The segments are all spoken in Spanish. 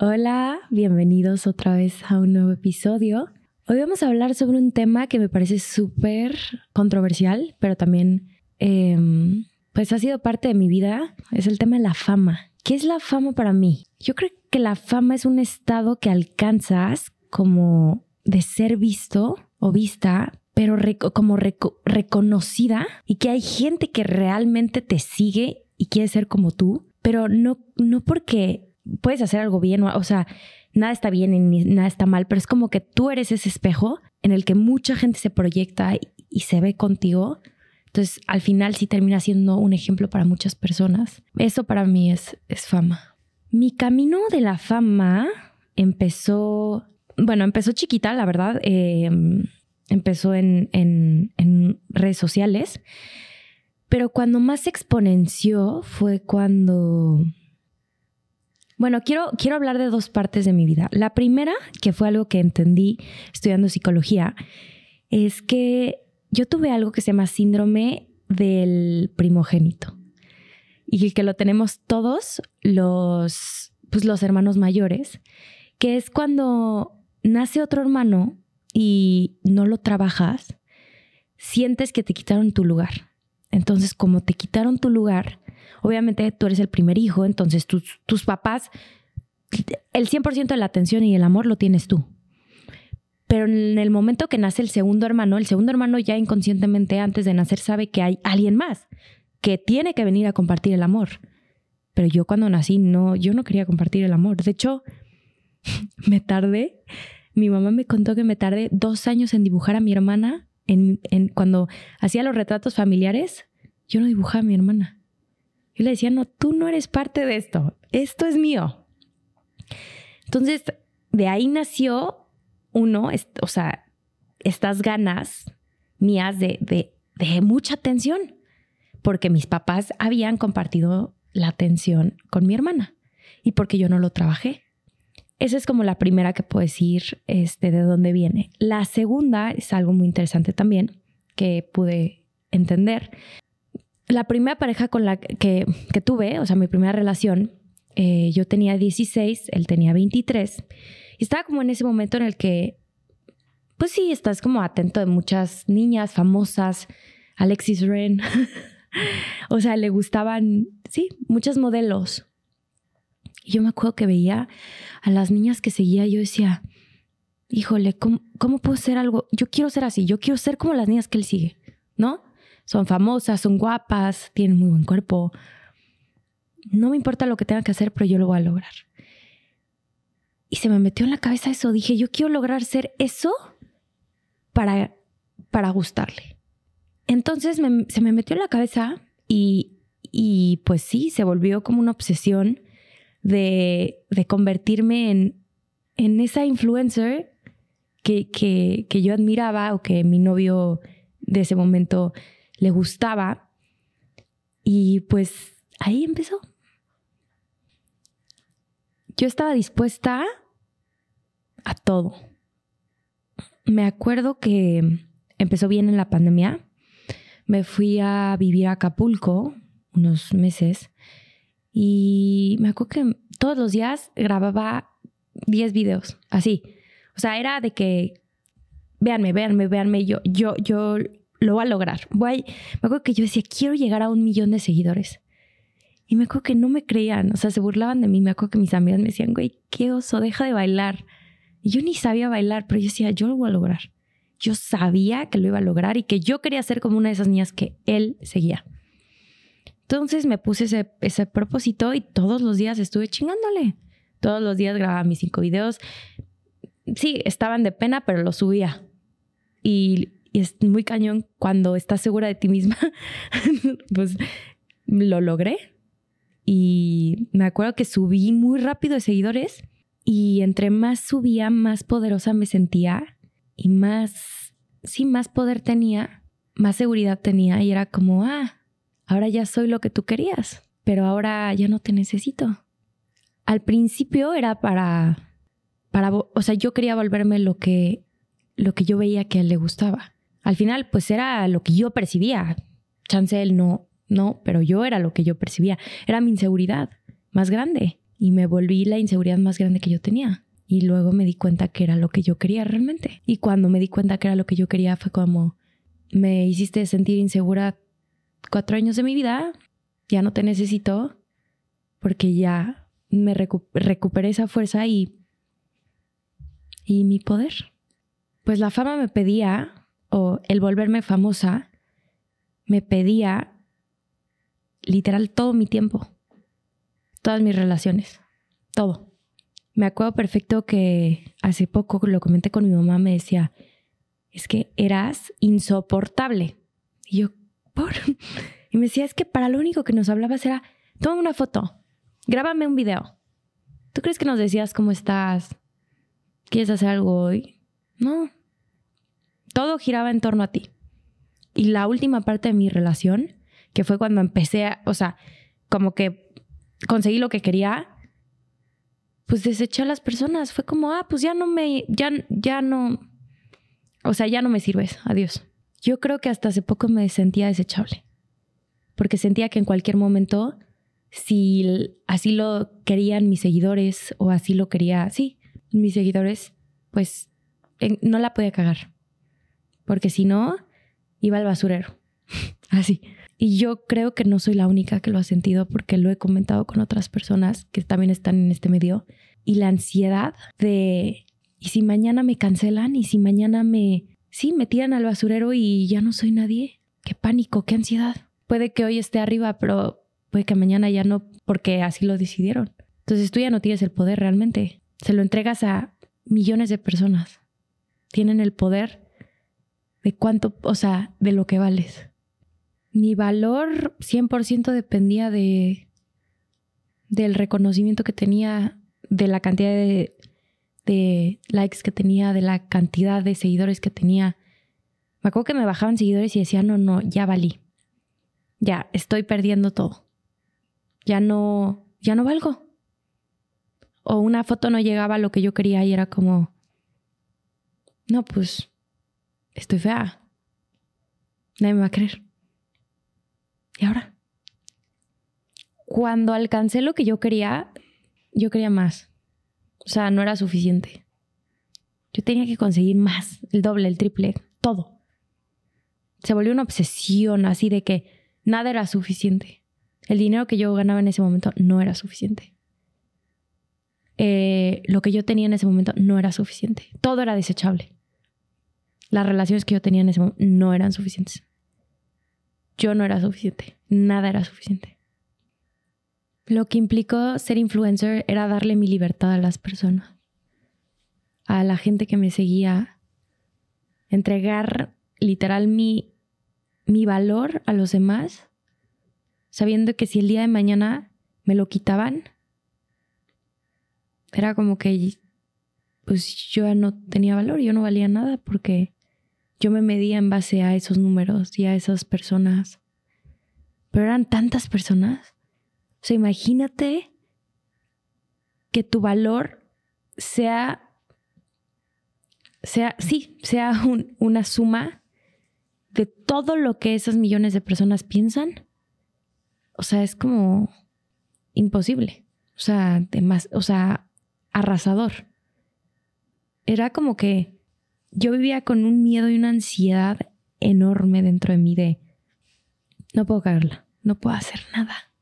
Hola, bienvenidos otra vez a un nuevo episodio. Hoy vamos a hablar sobre un tema que me parece súper controversial, pero también em, pues ha sido parte de mi vida. Es el tema de la fama. ¿Qué es la fama para mí? Yo creo que la fama es un estado que alcanzas como de ser visto o vista, pero como reconocida y que hay gente que realmente te sigue y quiere ser como tú, pero no, no porque puedes hacer algo bien, o, sea, nada está bien y nada está mal, pero es como que tú eres ese espejo en el que mucha gente se proyecta y, se ve contigo. Entonces, al final sí termina siendo un ejemplo para muchas personas. Eso para mí es, es fama. Mi camino de la fama empezó, bueno, empezó chiquita, la verdad. Em, empezó en, en, en redes sociales. Pero cuando más se exponenció fue cuando bueno, quiero, quiero hablar de dos partes de mi vida. La primera, que fue algo que entendí estudiando psicología, es que yo tuve algo que se llama síndrome del primogénito y que lo tenemos todos los, pues, los hermanos mayores, que es cuando nace otro hermano y no lo trabajas, sientes que te quitaron tu lugar. Entonces, como te quitaron tu lugar, Obviamente tú eres el primer hijo, entonces tus, tus papás, el 100% de la atención y el amor lo tienes tú. Pero en el momento que nace el segundo hermano, el segundo hermano ya inconscientemente antes de nacer sabe que hay alguien más que tiene que venir a compartir el amor. Pero yo cuando nací no, yo no quería compartir el amor. De hecho, me tardé, mi mamá me contó que me tardé dos años en dibujar a mi hermana. En, cuando hacía los retratos familiares, yo no dibujaba a mi hermana. Yo le decía, no, tú no eres parte de esto, esto es mío. Entonces, de ahí nació uno, o sea, estas ganas mías de, de, mucha atención, porque mis papás habían compartido la atención con mi hermana y porque yo no lo trabajé. Esa es como la primera que puedo decir este, de dónde viene. La segunda es algo muy interesante también que pude entender la primera pareja con la que, tuve, o sea, mi primera relación, eh, yo tenía 16, él tenía 23. Y estaba como en ese momento en el que, pues sí, estás como atento de muchas niñas famosas, Alexis Ren. o sea, le gustaban, sí, muchos modelos. Y yo me acuerdo que veía a las niñas que seguía, yo decía, híjole, ¿cómo, ¿cómo puedo ser algo? Yo quiero ser así, yo quiero ser como las niñas que él sigue, ¿no? Son famosas, son guapas, tienen muy buen cuerpo. No me importa lo que tenga que hacer, pero yo lo voy a lograr. Y se me metió en la cabeza eso. Dije, yo quiero lograr ser eso para, para gustarle. Entonces se me metió en la cabeza y, y, pues sí, se volvió como una obsesión de, de convertirme en, en esa influencer que, que, que yo admiraba o que mi novio de ese momento le gustaba. Y pues ahí empezó. Yo estaba dispuesta a todo. Me acuerdo que empezó bien en la pandemia. Me fui a vivir a Acapulco unos meses y me acuerdo que todos los días grababa 10 videos, así. O sea, era de que, véanme, véanme, véanme, yo, yo, yo lo va a lograr. Voy, me acuerdo que yo decía, quiero llegar a un millón de seguidores. Y me acuerdo que no me creían, o sea, se burlaban de mí. Me acuerdo que mis amigas me decían, güey, qué oso, deja de bailar. Y yo ni sabía bailar, pero yo decía, yo lo voy a lograr. Yo sabía que lo iba a lograr y que yo quería ser como una de esas niñas que él seguía. Entonces me puse ese, ese propósito y todos los días estuve chingándole. Todos los días grababa mis cinco videos. Sí, estaban de pena, pero los subía. Y y es muy cañón cuando estás segura de ti misma, pues lo logré. Y me acuerdo que subí muy rápido de seguidores y entre más subía, más poderosa me sentía y más, sí, más poder tenía, más seguridad tenía y era como, ah, ahora ya soy lo que tú querías, pero ahora ya no te necesito. Al principio era para, para, o sea, yo quería volverme lo que, lo que yo veía que a él le gustaba al final pues era lo que yo percibía. Chance él no, no, pero yo era lo que yo percibía. Era mi inseguridad más grande. y me volví la inseguridad más grande que yo tenía. Y luego me di cuenta que era lo que yo quería realmente. Y cuando me di cuenta que era lo que yo quería fue como, me hiciste sentir insegura cuatro años de mi vida, ya no te necesito porque ya me recuperé esa fuerza y, y mi poder. Pues la fama me pedía, o el volverme famosa, me pedía literal todo mi tiempo, todas mis relaciones, todo. Me acuerdo perfecto que hace poco lo comenté con mi mamá, me decía, es que eras insoportable. Y yo, ¿por? Y me decía, es que para lo único que nos hablabas era, toma una foto, grábame un video. ¿Tú crees que nos decías cómo estás? ¿Quieres hacer algo hoy? No. Todo giraba en torno a ti. Y la última parte de mi relación, que fue cuando empecé, a, o sea, como que conseguí lo que quería, pues deseché a las personas. Fue como, ah, pues ya no me, ya, ya no, o sea, ya no me sirves, adiós. Yo creo que hasta hace poco me sentía desechable, porque sentía que en cualquier momento, si así lo querían mis seguidores o así lo quería, sí, mis seguidores, pues no la podía cagar, porque si no, iba al basurero, así. Y yo creo que no soy la única que lo ha sentido porque lo he comentado con otras personas que también están en este medio. Y la ansiedad de ¿Y si mañana me cancelan? ¿Y si mañana me... Sí, me tiran al basurero y ya no soy nadie? Qué pánico, qué ansiedad. Puede que hoy esté arriba, pero puede que mañana ya no, porque así lo decidieron. Entonces tú ya no tienes el poder realmente. Se lo entregas a millones de personas. Tienen el poder de cuánto, o sea, de lo que vales. Mi valor 100% dependía de del reconocimiento que tenía, de la cantidad de de likes que tenía, de la cantidad de seguidores que tenía. Me acuerdo que me bajaban seguidores y decía, no, no, ya valí. Ya, estoy perdiendo todo. Ya no, ya no valgo. O una foto no llegaba a lo que yo quería y era como, no, pues, estoy fea. Nadie me va a creer. ¿Y ahora? Cuando alcancé lo que yo quería, yo quería más. O sea, no era suficiente. Yo tenía que conseguir más, el doble, el triple, todo. Se volvió una obsesión así de que nada era suficiente. El dinero que yo ganaba en ese momento no era suficiente. Eh, lo que yo tenía en ese momento no era suficiente. Todo era desechable. Las relaciones que yo tenía en ese momento no eran suficientes. Yo no era suficiente. Nada era suficiente. Lo que implicó ser influencer era darle mi libertad a las personas, a la gente que me seguía, entregar literal mi, mi valor a los demás, sabiendo que si el día de mañana me lo quitaban, era como que pues yo no tenía valor, yo no valía nada porque yo me medía en base a esos números y a esas personas. Pero eran tantas personas o sea, imagínate que tu valor sea, sea, sí, sea una suma de todo lo que esas millones de personas piensan. O sea, es como imposible. O sea, o sea, arrasador. Era como que yo vivía con un miedo y una ansiedad enorme dentro de mí de no puedo caerla, no puedo hacer nada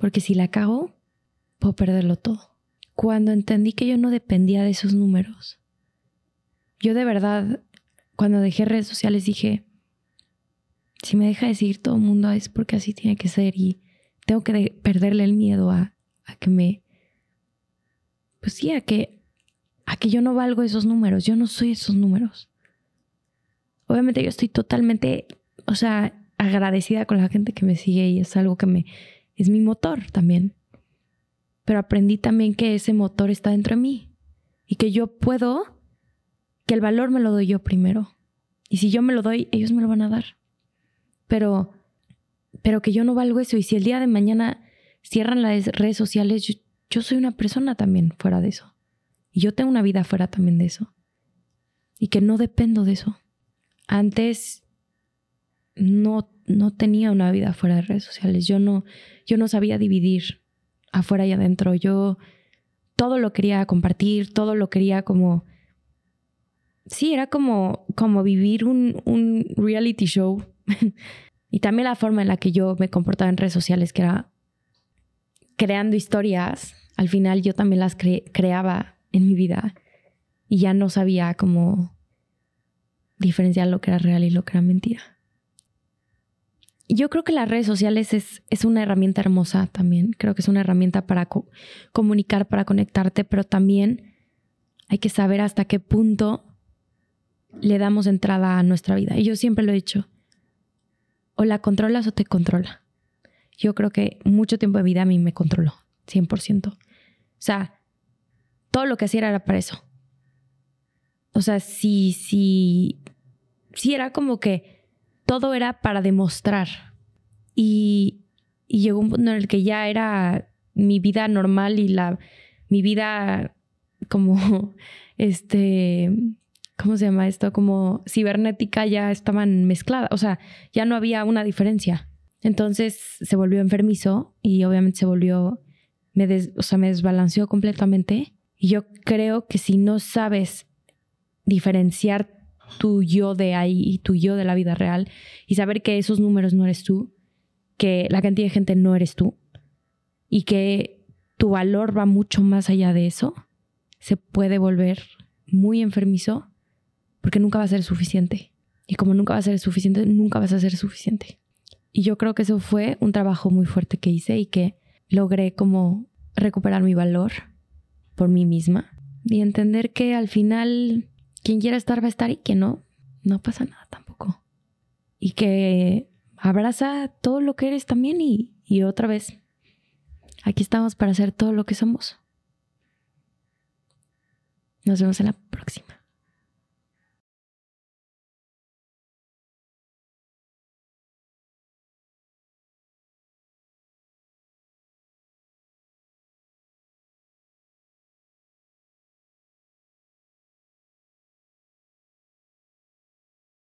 porque si la cago, puedo perderlo todo. Cuando entendí que yo no dependía de esos números, yo de verdad, cuando dejé redes sociales dije, si me deja de seguir todo el mundo es porque así tiene que ser y tengo que perderle el miedo a, a que me, pues sí, a que, que yo no valgo esos números, yo no soy esos números. Obviamente yo estoy totalmente, o sea, agradecida con la gente que me sigue y es algo que me, es mi motor también. Pero aprendí también que ese motor está dentro de mí y que yo puedo, que el valor me lo doy yo primero. Y si yo me lo doy, ellos me lo van a dar. Pero, pero que yo no valgo eso. Y si el día de mañana cierran las redes sociales, yo, yo soy una persona también fuera de eso. Y yo tengo una vida fuera también de eso. Y que no dependo de eso. Antes no, no tenía una vida fuera de redes sociales. Yo no, yo no sabía dividir afuera y adentro. Yo todo lo quería compartir, todo lo quería como... Sí, era como, como vivir un, un reality show. y también la forma en la que yo me comportaba en redes sociales, que era creando historias. Al final yo también las creaba en mi vida y ya no sabía cómo diferenciar lo que era real y lo que era mentira. Yo creo que las redes sociales es, es una herramienta hermosa también. Creo que es una herramienta para comunicar, para conectarte, pero también hay que saber hasta qué punto le damos entrada a nuestra vida. Y yo siempre lo he dicho, o la controlas o te controla. Yo creo que mucho tiempo de vida a mí me controló, 100%. O sea, todo lo que hacía era para eso. O sea, sí, sí, sí era como que todo era para demostrar. Y, llegó un punto en el que ya era mi vida normal y la, mi vida como, este, ¿cómo se llama esto? Como cibernética ya estaban mezcladas. O sea, ya no había una diferencia. Entonces se volvió enfermizo y obviamente se volvió, me o sea, me desbalanceó completamente. Y yo creo que si no sabes diferenciar tu yo de ahí y tu yo de la vida real y saber que esos números no eres tú, que la cantidad de gente no eres tú y que tu valor va mucho más allá de eso, se puede volver muy enfermizo porque nunca va a ser suficiente. Y como nunca va a ser suficiente, nunca vas a ser suficiente. Y yo creo que eso fue un trabajo muy fuerte que hice y que logré como recuperar mi valor por mí misma y entender que al final quien quiera estar va a estar y que no, no pasa nada tampoco. Y que abraza todo lo que eres también y, y otra vez, aquí estamos para hacer todo lo que somos. Nos vemos en la próxima.